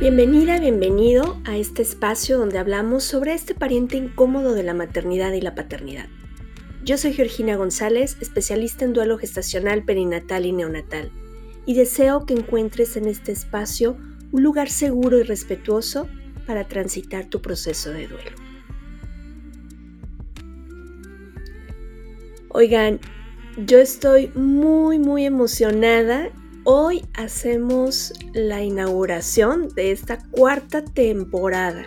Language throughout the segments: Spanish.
Bienvenida, bienvenido a este espacio donde hablamos sobre este pariente incómodo de la maternidad y la paternidad. Yo soy Georgina González, especialista en duelo gestacional, perinatal y neonatal, y deseo que encuentres en este espacio un lugar seguro y respetuoso para transitar tu proceso de duelo. Oigan, yo estoy muy muy emocionada Hoy hacemos la inauguración de esta cuarta temporada.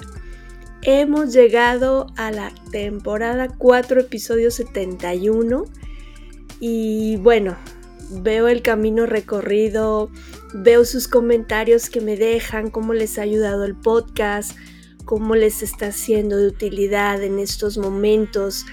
Hemos llegado a la temporada 4, episodio 71. Y bueno, veo el camino recorrido, veo sus comentarios que me dejan, cómo les ha ayudado el podcast, cómo les está siendo de utilidad en estos momentos,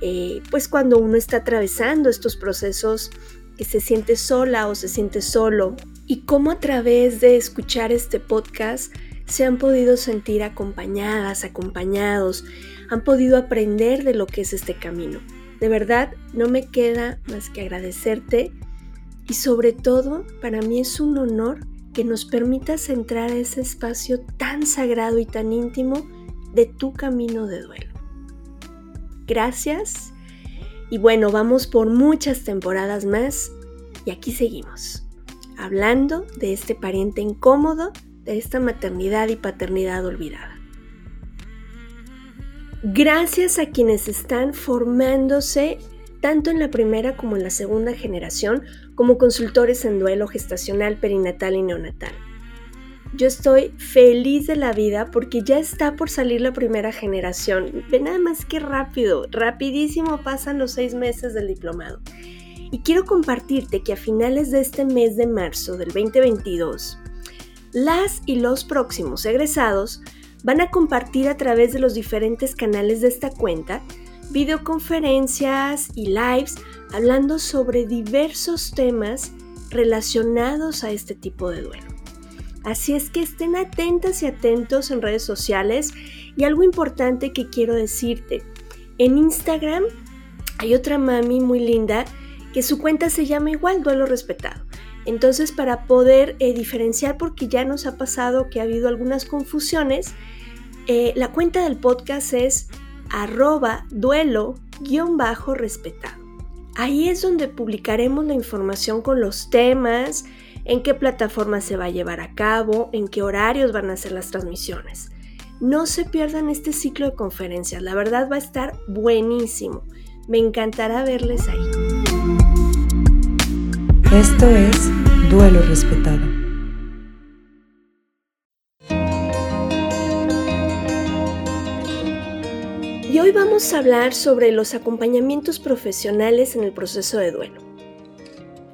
eh, pues cuando uno está atravesando estos procesos que se siente sola o se siente solo y cómo a través de escuchar este podcast se han podido sentir acompañadas, acompañados, han podido aprender de lo que es este camino. De verdad, no me queda más que agradecerte y sobre todo para mí es un honor que nos permitas entrar a ese espacio tan sagrado y tan íntimo de tu camino de duelo. Gracias y bueno, vamos por muchas temporadas más y aquí seguimos, hablando de este pariente incómodo, de esta maternidad y paternidad olvidada. Gracias a quienes están formándose tanto en la primera como en la segunda generación como consultores en duelo gestacional, perinatal y neonatal. Yo estoy feliz de la vida porque ya está por salir la primera generación. Ve nada más que rápido, rapidísimo pasan los seis meses del diplomado. Y quiero compartirte que a finales de este mes de marzo del 2022, las y los próximos egresados van a compartir a través de los diferentes canales de esta cuenta videoconferencias y lives hablando sobre diversos temas relacionados a este tipo de duelo. Así es que estén atentas y atentos en redes sociales. Y algo importante que quiero decirte, en Instagram hay otra mami muy linda que su cuenta se llama igual Duelo Respetado. Entonces para poder eh, diferenciar, porque ya nos ha pasado que ha habido algunas confusiones, eh, la cuenta del podcast es arroba duelo-respetado. Ahí es donde publicaremos la información con los temas, en qué plataforma se va a llevar a cabo, en qué horarios van a ser las transmisiones. No se pierdan este ciclo de conferencias, la verdad va a estar buenísimo. Me encantará verles ahí. Esto es Duelo Respetado. Y hoy vamos a hablar sobre los acompañamientos profesionales en el proceso de duelo.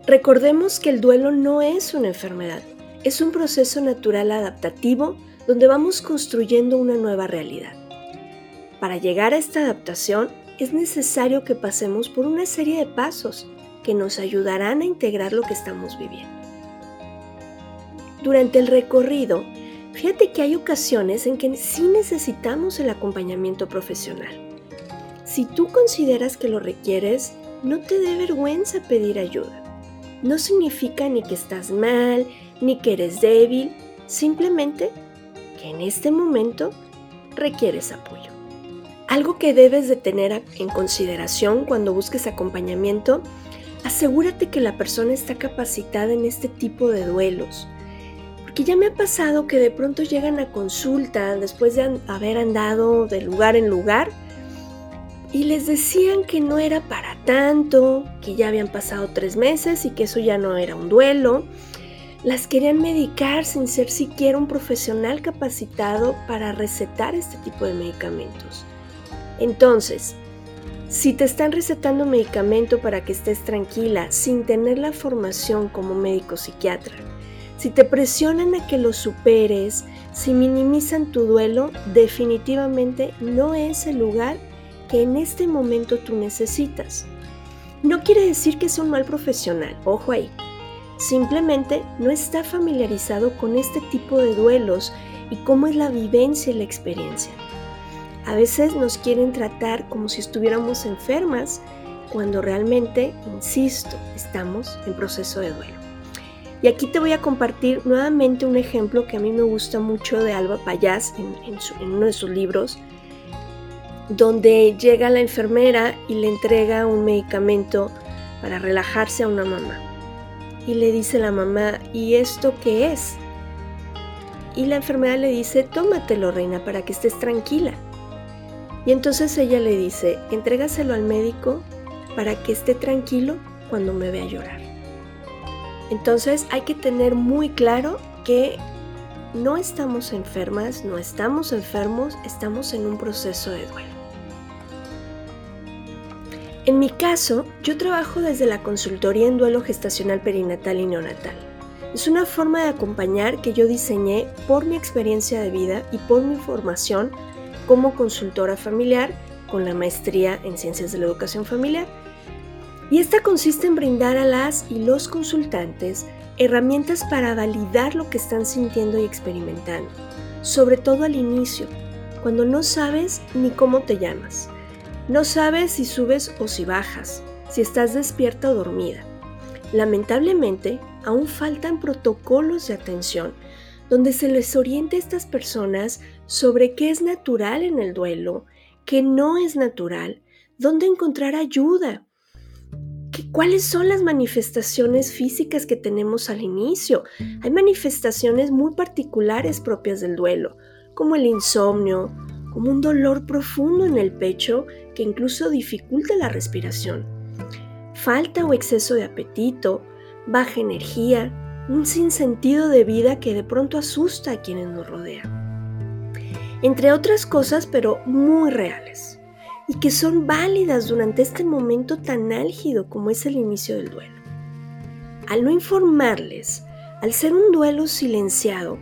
Recordemos que el duelo no es una enfermedad, es un proceso natural adaptativo donde vamos construyendo una nueva realidad. Para llegar a esta adaptación es necesario que pasemos por una serie de pasos que nos ayudarán a integrar lo que estamos viviendo. Durante el recorrido, fíjate que hay ocasiones en que sí necesitamos el acompañamiento profesional. Si tú consideras que lo requieres, no te dé vergüenza pedir ayuda no significa ni que estás mal, ni que eres débil, simplemente que en este momento requieres apoyo. Algo que debes de tener en consideración cuando busques acompañamiento, asegúrate que la persona está capacitada en este tipo de duelos. Porque ya me ha pasado que de pronto llegan a consulta después de haber andado de lugar en lugar y les decían que no era para tanto, que ya habían pasado tres meses y que eso ya no era un duelo. Las querían medicar sin ser siquiera un profesional capacitado para recetar este tipo de medicamentos. Entonces, si te están recetando medicamento para que estés tranquila sin tener la formación como médico psiquiatra, si te presionan a que lo superes, si minimizan tu duelo, definitivamente no es el lugar que en este momento tú necesitas. No quiere decir que sea un mal profesional, ojo ahí. Simplemente no está familiarizado con este tipo de duelos y cómo es la vivencia y la experiencia. A veces nos quieren tratar como si estuviéramos enfermas, cuando realmente, insisto, estamos en proceso de duelo. Y aquí te voy a compartir nuevamente un ejemplo que a mí me gusta mucho de Alba Payás en, en uno de sus libros, donde llega la enfermera y le entrega un medicamento para relajarse a una mamá. Y le dice la mamá, ¿y esto qué es? Y la enfermera le dice, tómatelo, reina, para que estés tranquila. Y entonces ella le dice, entrégaselo al médico para que esté tranquilo cuando me vea llorar. Entonces hay que tener muy claro que no estamos enfermas, no estamos enfermos, estamos en un proceso de duelo. En mi caso, yo trabajo desde la consultoría en duelo gestacional perinatal y neonatal. Es una forma de acompañar que yo diseñé por mi experiencia de vida y por mi formación como consultora familiar con la maestría en ciencias de la educación familiar. Y esta consiste en brindar a las y los consultantes herramientas para validar lo que están sintiendo y experimentando, sobre todo al inicio, cuando no sabes ni cómo te llamas no sabes si subes o si bajas, si estás despierta o dormida. Lamentablemente, aún faltan protocolos de atención donde se les oriente a estas personas sobre qué es natural en el duelo, qué no es natural, dónde encontrar ayuda, cuáles son las manifestaciones físicas que tenemos al inicio. Hay manifestaciones muy particulares propias del duelo, como el insomnio, como un dolor profundo en el pecho que incluso dificulta la respiración. Falta o exceso de apetito, baja energía, un sinsentido de vida que de pronto asusta a quienes nos rodean. Entre otras cosas, pero muy reales, y que son válidas durante este momento tan álgido como es el inicio del duelo. Al no informarles, al ser un duelo silenciado,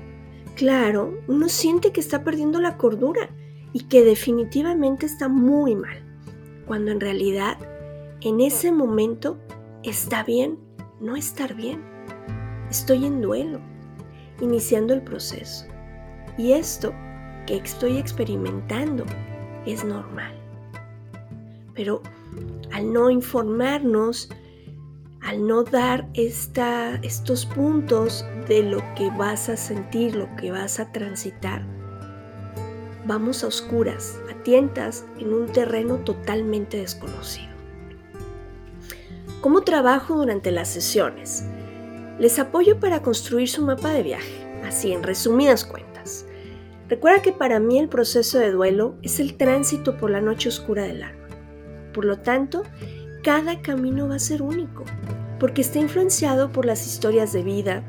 claro, uno siente que está perdiendo la cordura y que definitivamente está muy mal, cuando en realidad en ese momento está bien no estar bien. Estoy en duelo, iniciando el proceso. Y esto que estoy experimentando es normal. Pero al no informarnos, al no dar esta, estos puntos de lo que vas a sentir, lo que vas a transitar, vamos a oscuras, a tientas, en un terreno totalmente desconocido. ¿Cómo trabajo durante las sesiones? Les apoyo para construir su mapa de viaje, así en resumidas cuentas. Recuerda que para mí el proceso de duelo es el tránsito por la noche oscura del alma. Por lo tanto, cada camino va a ser único, porque está influenciado por las historias de vida,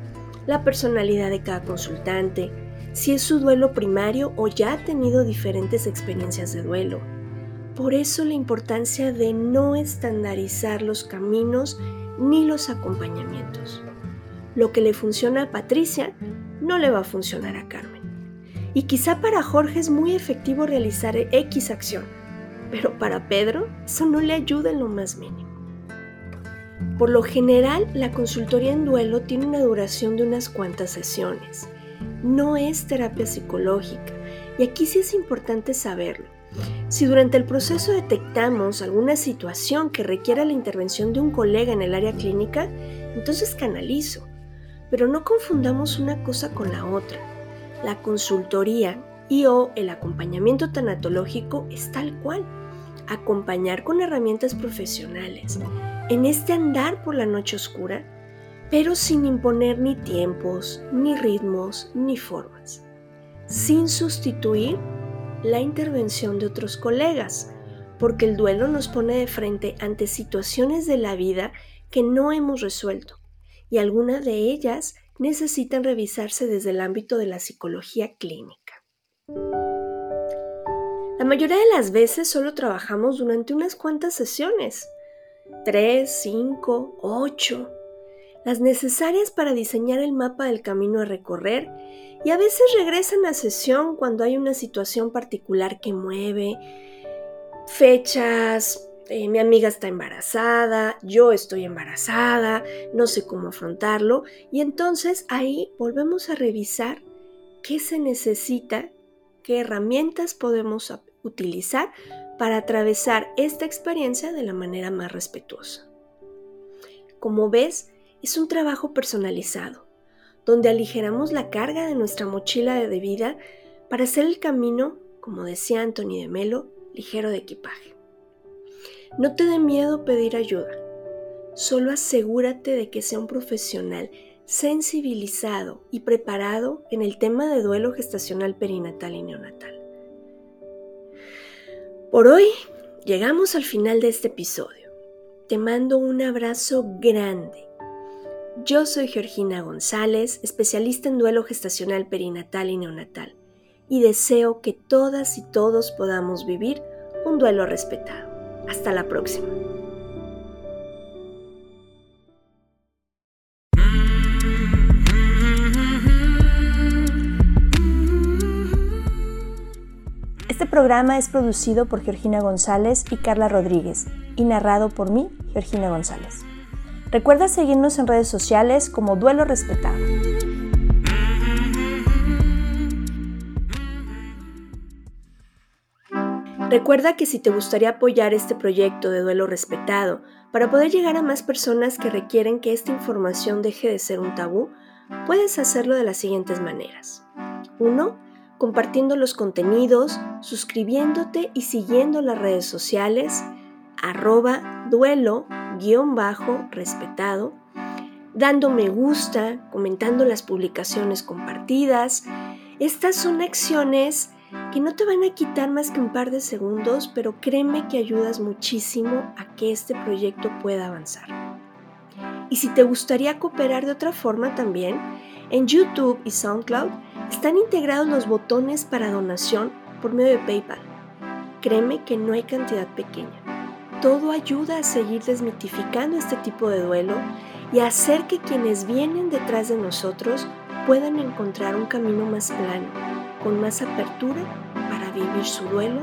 la personalidad de cada consultante, si es su duelo primario o ya ha tenido diferentes experiencias de duelo. Por eso la importancia de no estandarizar los caminos ni los acompañamientos. Lo que le funciona a Patricia no le va a funcionar a Carmen. Y quizá para Jorge es muy efectivo realizar X acción, pero para Pedro eso no le ayuda en lo más mínimo. Por lo general, la consultoría en duelo tiene una duración de unas cuantas sesiones no es terapia psicológica. Y aquí sí es importante saberlo. Si durante el proceso detectamos alguna situación que requiera la intervención de un colega en el área clínica, entonces canalizo. Pero no confundamos una cosa con la otra. La consultoría y o el acompañamiento tanatológico es tal cual. Acompañar con herramientas profesionales. En este andar por la noche oscura, pero sin imponer ni tiempos, ni ritmos, ni formas, sin sustituir la intervención de otros colegas, porque el duelo nos pone de frente ante situaciones de la vida que no hemos resuelto, y algunas de ellas necesitan revisarse desde el ámbito de la psicología clínica. La mayoría de las veces solo trabajamos durante unas cuantas sesiones, tres, cinco, ocho, las necesarias para diseñar el mapa del camino a recorrer y a veces regresan a sesión cuando hay una situación particular que mueve, fechas, eh, mi amiga está embarazada, yo estoy embarazada, no sé cómo afrontarlo y entonces ahí volvemos a revisar qué se necesita, qué herramientas podemos utilizar para atravesar esta experiencia de la manera más respetuosa. Como ves, es un trabajo personalizado, donde aligeramos la carga de nuestra mochila de vida para hacer el camino, como decía Anthony de Melo, ligero de equipaje. No te dé miedo pedir ayuda, solo asegúrate de que sea un profesional sensibilizado y preparado en el tema de duelo gestacional perinatal y neonatal. Por hoy llegamos al final de este episodio. Te mando un abrazo grande. Yo soy Georgina González, especialista en duelo gestacional perinatal y neonatal, y deseo que todas y todos podamos vivir un duelo respetado. Hasta la próxima. Este programa es producido por Georgina González y Carla Rodríguez y narrado por mí, Georgina González. Recuerda seguirnos en redes sociales como Duelo Respetado. Recuerda que si te gustaría apoyar este proyecto de duelo respetado para poder llegar a más personas que requieren que esta información deje de ser un tabú, puedes hacerlo de las siguientes maneras. 1. Compartiendo los contenidos, suscribiéndote y siguiendo las redes sociales, arroba duelo-respetado, dando me gusta, comentando las publicaciones compartidas. Estas son acciones que no te van a quitar más que un par de segundos, pero créeme que ayudas muchísimo a que este proyecto pueda avanzar. Y si te gustaría cooperar de otra forma también, en YouTube y SoundCloud están integrados los botones para donación por medio de PayPal. Créeme que no hay cantidad pequeña. Todo ayuda a seguir desmitificando este tipo de duelo y a hacer que quienes vienen detrás de nosotros puedan encontrar un camino más plano con más apertura para vivir su duelo.